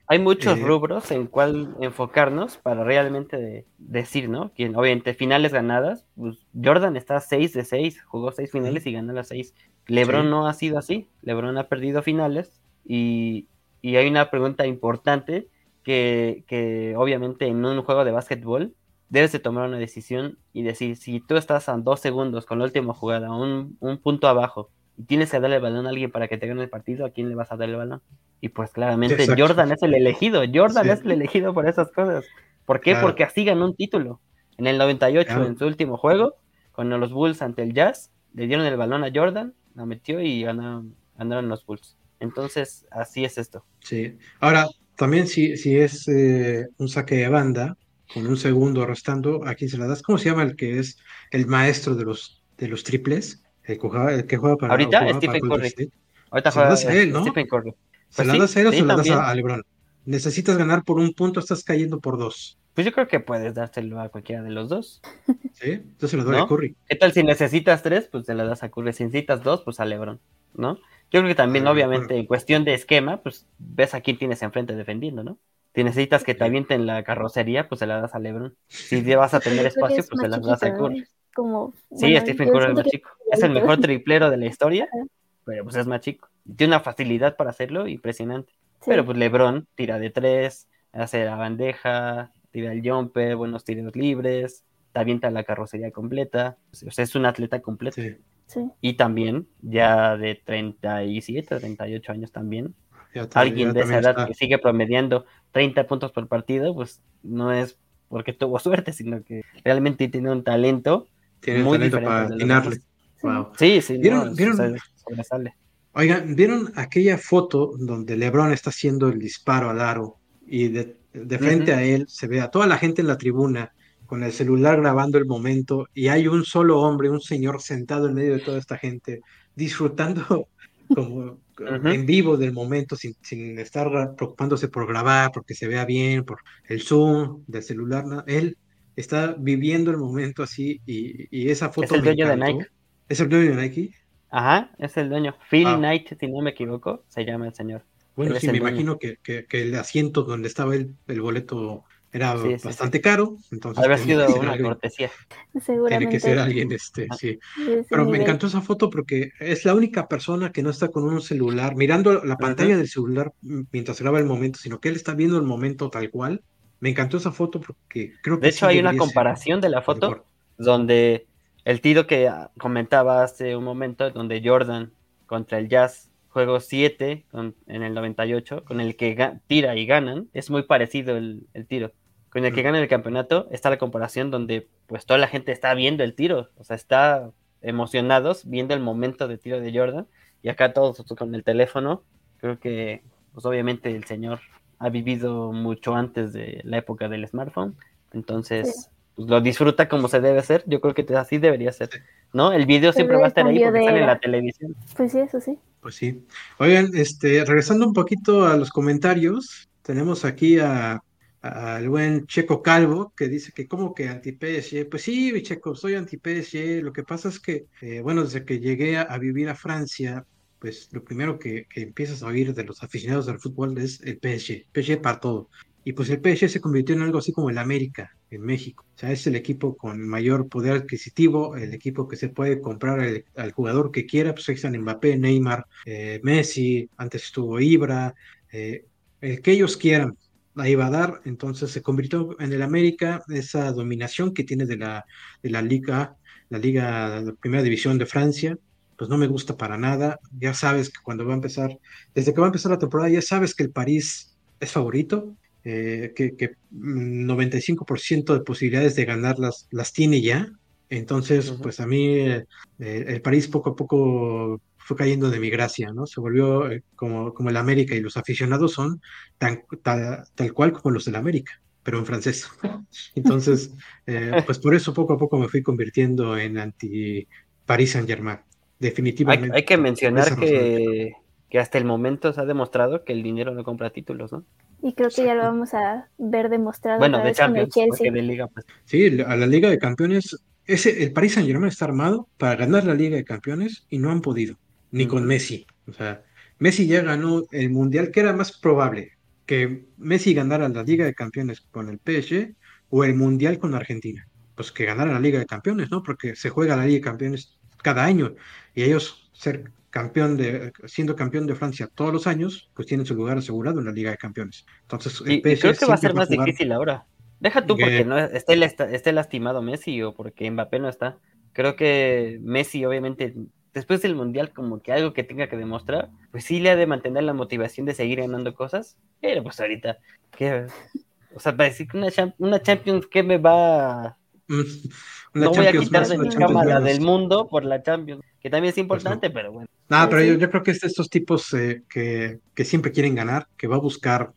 Hay, muchos eh, rubros en cuál enfocarnos para realmente decir, ¿no? Que obviamente finales ganadas, pues Jordan está 6 de 6, jugó 6 finales y ganó las 6. LeBron no ha sido así, LeBron ha perdido finales y, y hay una pregunta importante que, que obviamente en un juego de básquetbol debes de tomar una decisión y decir, si tú estás a dos segundos con la última jugada, un, un punto abajo, y tienes que darle el balón a alguien para que te gane el partido, ¿a quién le vas a dar el balón? Y pues claramente Jordan es el elegido, Jordan es el elegido por esas cosas. ¿Por qué? Porque así ganó un título. En el 98, en su último juego, cuando los Bulls ante el Jazz, le dieron el balón a Jordan, la metió y ganaron, ganaron los Bulls. Entonces, así es esto. Sí. Ahora, también si, si es eh, un saque de banda, con un segundo restando, ¿a quién se la das? ¿Cómo se llama el que es el maestro de los, de los triples? El, que juega para Ahorita Stephen Curry. Ahorita se juega a él, ¿no? Stephen Curry. ¿Se pues la das a él o se la das a, LeBron? Necesitas ganar por un punto, estás cayendo por dos. Pues yo creo que puedes dárselo a cualquiera de los dos. Sí, entonces se lo doy a Curry. ¿Qué tal si necesitas tres? Pues te la das a Curry. Si necesitas dos, pues a LeBron, ¿no? Yo creo que también, obviamente, en cuestión de esquema, pues ves a quién tienes enfrente defendiendo, ¿no? Si necesitas que te avienten la carrocería, pues se la das a Lebron. Si vas a tener espacio, pues se las das a Curry. Sí, Stephen Curry es más chico. Es el mejor triplero de la historia, pero pues es más chico. Tiene una facilidad para hacerlo impresionante. Pero pues LeBron tira de tres, hace la bandeja, tira el jumper, buenos tiros libres, te avienta la carrocería completa. O sea, es un atleta completo. Sí. Y también, ya de 37, 38 años también, alguien de esa edad que sigue promediando 30 puntos por partido, pues no es porque tuvo suerte, sino que realmente tiene un talento tiene muy talento para atinarle. Sí, sí, ¿Vieron, ¿vieron? Oigan, ¿vieron aquella foto donde LeBron está haciendo el disparo al aro y de, frente a él se ve a toda la gente en la tribuna con el celular grabando el momento y hay un solo hombre, un señor sentado en medio de toda esta gente disfrutando como en vivo del momento sin, sin, estar preocupándose por grabar, porque se vea bien, por el zoom del celular. Él está viviendo el momento así y, y esa foto. Es el dueño de Nike. ¿Es el dueño de Nike? Ajá, es el dueño. Phil ah. Knight, si no me equivoco, se llama el señor. Bueno, sí, me imagino que, que, que, el asiento donde estaba el, el boleto era bastante caro, entonces haber sido una cortesía. Tiene que ser alguien, este, sí. Pero me encantó esa foto porque es la única persona que no está con un celular mirando la pantalla del celular mientras graba el momento, sino que él está viendo el momento tal cual. Me encantó esa foto porque creo que De hecho hay una comparación de la foto donde el tiro que comentaba hace un momento donde Jordan contra el Jazz juego 7 en el 98, con el que tira y ganan, es muy parecido el, tiro. Con el que gana el campeonato está la comparación donde pues toda la gente está viendo el tiro, o sea, está emocionados viendo el momento de tiro de Jordan y acá todos con el teléfono. Creo que pues obviamente el señor ha vivido mucho antes de la época del smartphone, entonces pues, lo disfruta como se debe hacer. Yo creo que así debería ser, ¿no? El video siempre va a estar ahí porque sale en la televisión. Pues sí, eso sí. Pues sí. Oigan, este, regresando un poquito a los comentarios, tenemos aquí a al buen Checo Calvo, que dice que como que anti-PSG, pues sí, Checo, soy anti-PSG, lo que pasa es que, eh, bueno, desde que llegué a, vivir a Francia, pues lo primero que, que, empiezas a oír de los aficionados del fútbol es el PSG, PSG para todo. Y pues el PSG se convirtió en algo así como el América en México. O sea, es el equipo con mayor poder adquisitivo, el equipo que se puede comprar al jugador que quiera. Pues ahí están Mbappé, Neymar, eh, Messi, antes estuvo Ibra, eh, el que ellos quieran. Ahí va a dar, entonces se convirtió en el América esa dominación que tiene de la, de la Liga, la Liga, la Primera División de Francia, pues no me gusta para nada. Ya sabes que cuando va a empezar, desde que va a empezar la temporada, ya sabes que el París es favorito, eh, que, 95% de posibilidades de ganarlas las tiene ya. Entonces, pues a mí eh, el París poco a poco fue cayendo de mi gracia, ¿no? Se volvió eh, como, como el América y los aficionados son tan, tal cual como los del América, pero en francés. Entonces, pues por eso poco a poco me fui convirtiendo en anti París Saint Germain. Definitivamente. Hay, que mencionar que, que hasta el momento se ha demostrado que el dinero no compra títulos, ¿no? Y creo que ya lo vamos a ver demostrado. Bueno, de Champions, porque de Liga. Pues. Sí, a la Liga de Campeones, ese, el Paris Saint Germain está armado para ganar la Liga de Campeones y no han podido, ni con Messi. O sea, Messi ya ganó el Mundial, que era más probable que Messi ganara la Liga de Campeones con el PSG o el Mundial con Argentina. Pues que ganara la Liga de Campeones, ¿no? Porque se juega la Liga de Campeones cada año y ellos ser campeón de, siendo campeón de Francia todos los años, pues tienen su lugar asegurado en la Liga de Campeones. Entonces, creo que va a ser más difícil ahora. Deja tú porque no esté, esté lastimado Messi o porque Mbappé no está. Creo que Messi, obviamente, después del Mundial, como que algo que tenga que demostrar, pues sí le ha de mantener la motivación de seguir ganando cosas. Pero pues ahorita, ¿qué? O sea, para decir que una, una Champions, ¿qué me va no voy a quitar de mi cámara del mundo por la Champions, que también es pues importante, pero bueno. Nada, pero yo, creo que es de estos tipos eh, que, que, siempre quieren ganar, que va a buscar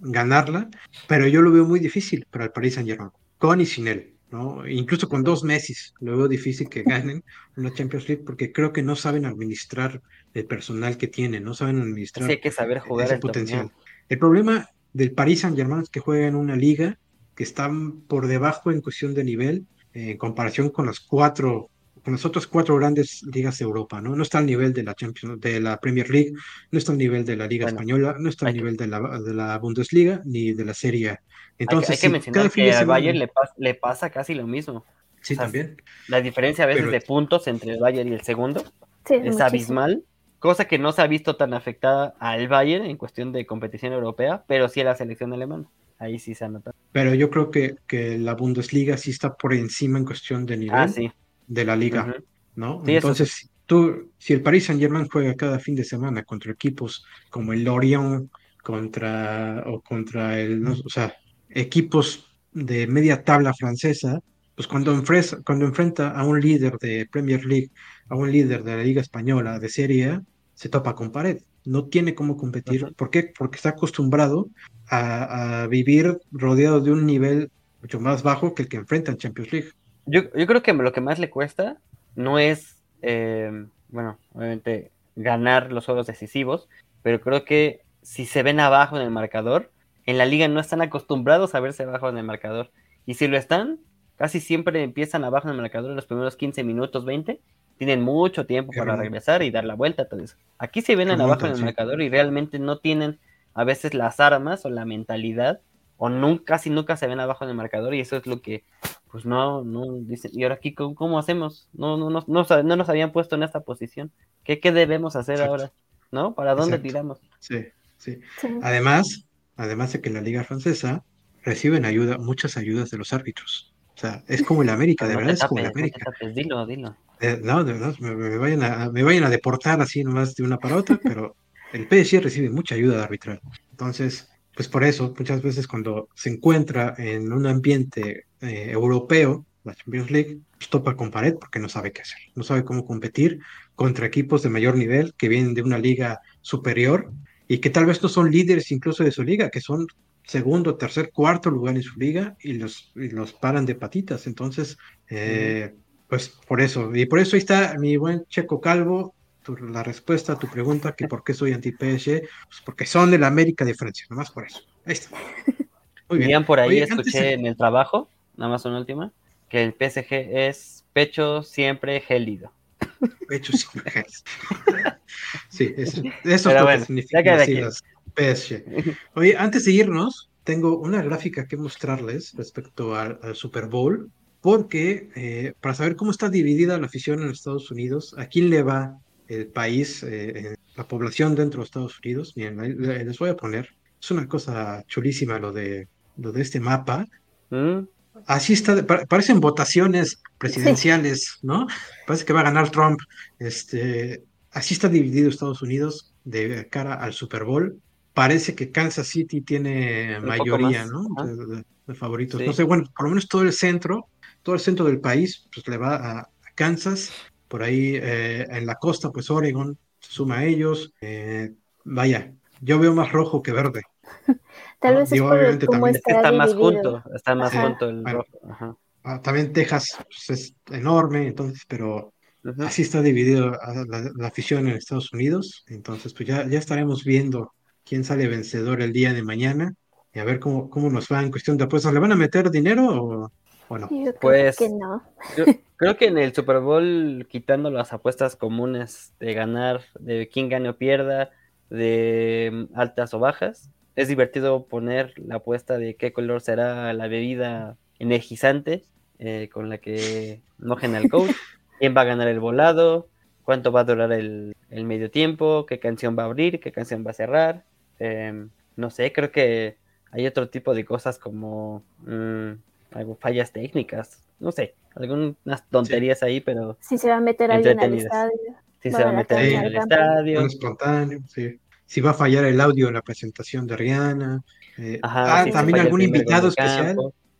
ganarla, pero yo lo veo muy difícil para el Paris Saint Germain, con y sin él. ¿no? Incluso con dos Messi, lo veo difícil que ganen una Champions League porque creo que no saben administrar el personal que tienen, no saben administrar hay que saber jugar ese potencial. El problema del Paris Saint Germain es que juega en una liga que está por debajo en cuestión de nivel en comparación con las cuatro con las otras cuatro grandes ligas de Europa, ¿no? No está al nivel de la Champions, de la Premier League, no está al nivel de la Liga Española, no está al nivel de la, de la Bundesliga ni de la Serie A. Entonces, hay, que mencionar que al Bayern le, le, pasa casi lo mismo. Sí, también. La diferencia a veces de puntos entre el Bayern y el segundo es abismal, cosa que no se ha visto tan afectada al Bayern en cuestión de competición europea, pero sí a la selección alemana. Ahí sí se anota. Pero yo creo que, que la Bundesliga sí está por encima en cuestión de nivel. Ah, sí de la liga, ¿no? Entonces, tú, si el Paris Saint Germain juega cada fin de semana contra equipos como el Lorient, contra, o contra el, o sea, equipos de media tabla francesa, pues cuando, enfrenta, cuando enfrenta a un líder de Premier League, a un líder de la Liga Española, de Serie A, se topa con pared. No tiene cómo competir. ¿Por qué? Porque está acostumbrado a, a, vivir rodeado de un nivel mucho más bajo que el que enfrenta en Champions League. Yo, creo que lo que más le cuesta no es, eh, bueno, obviamente ganar los juegos decisivos, pero creo que si se ven abajo en el marcador, en la liga no están acostumbrados a verse abajo en el marcador. Y si lo están, casi siempre empiezan abajo en el marcador en los primeros 15 minutos, 20. Tienen mucho tiempo para regresar y dar la vuelta. Entonces, aquí se ven abajo en el marcador y realmente no tienen a veces las armas o la mentalidad o nunca, casi nunca se ven abajo en el marcador y eso es lo que pues no, no, dicen, ¿y ahora aquí cómo, hacemos? No, no, no, no, nos habían puesto en esta posición. ¿Qué, qué debemos hacer ahora? ¿No? ¿Para dónde tiramos? Sí, sí, Además, además de que la Liga Francesa reciben ayuda, muchas ayudas de los árbitros. O sea, es como el América, de verdad es como el América. dilo, dilo. Eh, no, de verdad, me, vayan a, me vayan a deportar así nomás de una para otra, pero el PSG recibe mucha ayuda de arbitral. Entonces, pues por eso, muchas veces cuando se encuentra en un ambiente eh, europeo, la Champions League, pues topa con pared porque no sabe qué hacer, no sabe cómo competir contra equipos de mayor nivel que vienen de una liga superior y que tal vez no son líderes incluso de su liga, que son segundo, tercer, cuarto lugar en su liga y los, los paran de patitas. Entonces, eh, pues por eso, y por eso ahí está mi buen Checo Calvo la respuesta a tu pregunta, que por qué soy anti-PSG, pues porque son de la América de Francia, nomás por eso. Ahí está. Muy bien. por ahí escuché en el trabajo, nada más una última, que el PSG es pecho siempre gélido. Pecho siempre gélido. sí, eso, eso es lo que significa PSG. Oye, antes de irnos, tengo una gráfica que mostrarles respecto al, Super Bowl, porque eh, para saber cómo está dividida la afición en Estados Unidos, a quién le va el país, eh, la población dentro de Estados Unidos. Bien, les voy a poner. Es una cosa chulísima lo de, lo de este mapa. Mm. Así está, parecen votaciones presidenciales, ¿no? Parece que va a ganar Trump. Este, así está dividido Estados Unidos de cara al Super Bowl. Parece que Kansas City tiene mayoría, ¿no? De, favoritos. No sé, bueno, por lo menos todo el centro, todo el centro del país, pues le va a Kansas por ahí eh, en la costa, pues Oregon se suma a ellos. Eh, vaya, yo veo más rojo que verde. Tal vez es por cómo está, más junto, está más junto el rojo. Ah, también Texas pues, es enorme, entonces, pero así está dividido la, afición en Estados Unidos. Entonces, pues ya, ya estaremos viendo quién sale vencedor el día de mañana y a ver cómo, cómo nos va en cuestión de apuestas. ¿Le van a meter dinero o, no? pues que no. Creo que en el Super Bowl, quitando las apuestas comunes de ganar, de quién gane o pierda, de altas o bajas. Es divertido poner la apuesta de qué color será la bebida energizante eh, con la que enojen al coach, quién va a ganar el volado, cuánto va a durar el, medio tiempo, qué canción va a abrir, qué canción va a cerrar. Em, no sé, creo que hay otro tipo de cosas como mm, fallas técnicas, no sé, algunas tonterías ahí, pero. Si se va a meter alguien al estadio. Si se va a meter alguien al estadio. espontáneo, sí. Si va a fallar el audio en la presentación de Rihanna. Eh, ah, también algún invitado especial.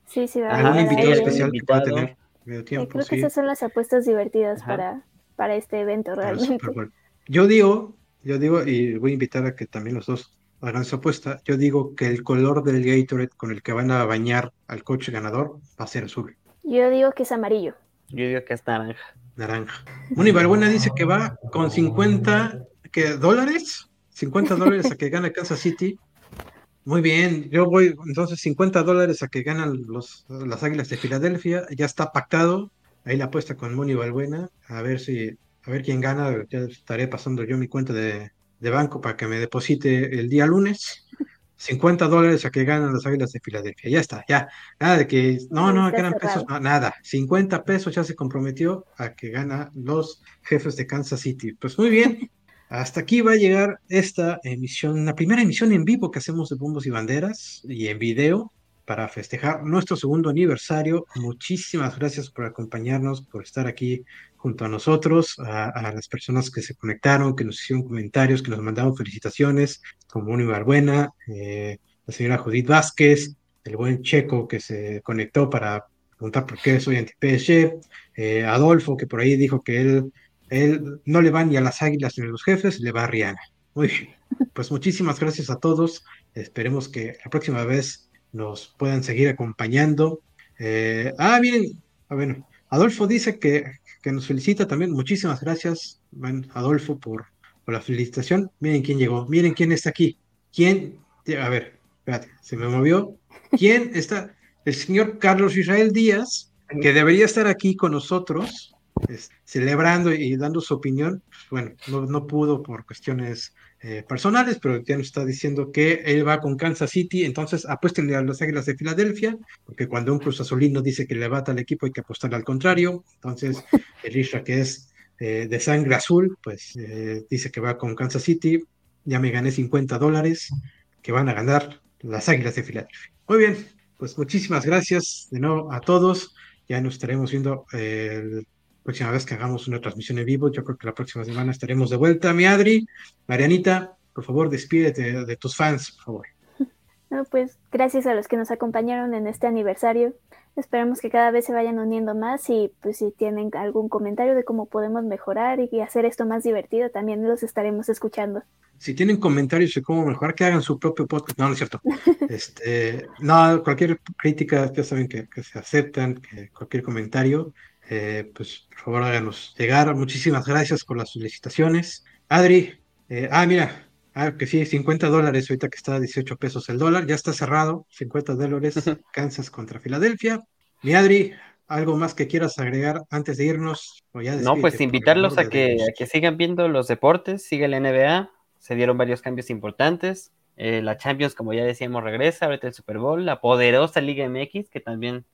Sí, sí, va a Algún invitado especial que pueda tener medio tiempo. creo que esas son las apuestas divertidas para, para este evento realmente. Yo digo, yo digo, y voy a invitar a que también los dos hagan su apuesta. Yo digo que el color del Gatorade con el que van a bañar al coche ganador va a ser azul. Yo digo que es amarillo. Yo digo que es naranja. Naranja. Una Ibarbuena dice que va con 50 ¿qué, dólares. 50 dólares a que gane Kansas City. Muy bien, yo voy entonces 50 dólares a que ganan los, las Águilas de Filadelfia. Ya está pactado. Ahí la apuesta con Moni Balbuena. A ver si, a ver quién gana. Ya estaré pasando yo mi cuenta de, de banco para que me deposite el día lunes. 50 dólares a que ganan las Águilas de Filadelfia. Ya está, ya. Nada de que, no, no, que eran pesos, nada. 50 pesos ya se comprometió a que gana los jefes de Kansas City. Pues muy bien. Hasta aquí va a llegar esta emisión, la primera emisión en vivo que hacemos de Bombos y Banderas y en video para festejar nuestro segundo aniversario. Muchísimas gracias por acompañarnos, por estar aquí junto a nosotros, a, las personas que se conectaron, que nos hicieron comentarios, que nos mandaron felicitaciones, como Uni Barbuena, eh, la señora Judith Vázquez, el buen Checo que se conectó para preguntar por qué soy anti-PSG, eh, Adolfo que por ahí dijo que él, él no le va ni a las águilas ni a los jefes, le va a Rihanna. Muy bien, pues muchísimas gracias a todos, esperemos que la próxima vez nos puedan seguir acompañando. Eh, ah, bien, ah, bueno, Adolfo dice que que nos felicita también. Muchísimas gracias, Adolfo, por, por, la felicitación. Miren quién llegó, miren quién está aquí. ¿Quién? A ver, espérate, se me movió. ¿Quién está? El señor Carlos Israel Díaz, que debería estar aquí con nosotros, celebrando y dando su opinión. Pues, bueno, no, no pudo por cuestiones eh, personales, pero ya nos está diciendo que él va con Kansas City, entonces apuéstenle a los Águilas de Filadelfia, porque cuando un Cruz Azulino dice que le bata al equipo hay que apostarle al contrario, entonces el Isra que es eh, de sangre azul, pues eh, dice que va con Kansas City, ya me gané 50 dólares que van a ganar las Águilas de Filadelfia. Muy bien, pues muchísimas gracias de nuevo a todos, ya nos estaremos viendo el próxima vez que hagamos una transmisión en vivo. Yo creo que la próxima semana estaremos de vuelta. Mi Adri, Marianita, por favor, despídete de tus fans, por favor. No, pues gracias a los que nos acompañaron en este aniversario. Esperemos que cada vez se vayan uniendo más y pues si tienen algún comentario de cómo podemos mejorar y hacer esto más divertido, también los estaremos escuchando. Si tienen comentarios de cómo mejorar, que hagan su propio podcast. No, no es cierto. este, no, cualquier crítica, ya saben que, que se aceptan, que cualquier comentario, eh, pues por favor háganos llegar. Muchísimas gracias por las felicitaciones. Adri, eh, ah, mira, ah, que sí, 50 dólares ahorita que está a 18 pesos el dólar, ya está cerrado, 50 dólares, Kansas contra Filadelfia. Mi Adri, ¿algo más que quieras agregar antes de irnos? no, pues invitarlos a que, que sigan viendo los deportes, sigue la NBA, se dieron varios cambios importantes. Eh, la Champions, como ya decíamos, regresa, ahorita el Super Bowl, la poderosa Liga MX, que también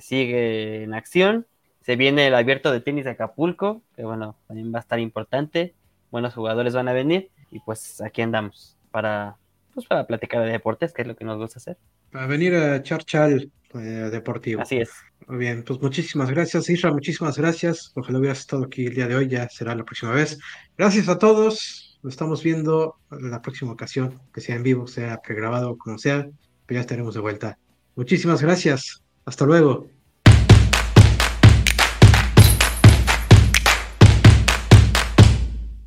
sigue en acción. Se viene el abierto de tenis de Acapulco, que bueno, también va a estar importante. Buenos jugadores van a venir y pues aquí andamos para, pues, para platicar de deportes, que es lo que nos gusta hacer. Para venir a Charchal eh, Deportivo. Así es. Muy bien, pues muchísimas gracias, Isra, muchísimas gracias. Ojalá hubieras estado aquí el día de hoy, ya será la próxima vez. Gracias a todos, nos estamos viendo en la próxima ocasión, que sea en vivo, sea pregrabado, como sea, pero ya estaremos de vuelta. Muchísimas gracias, hasta luego.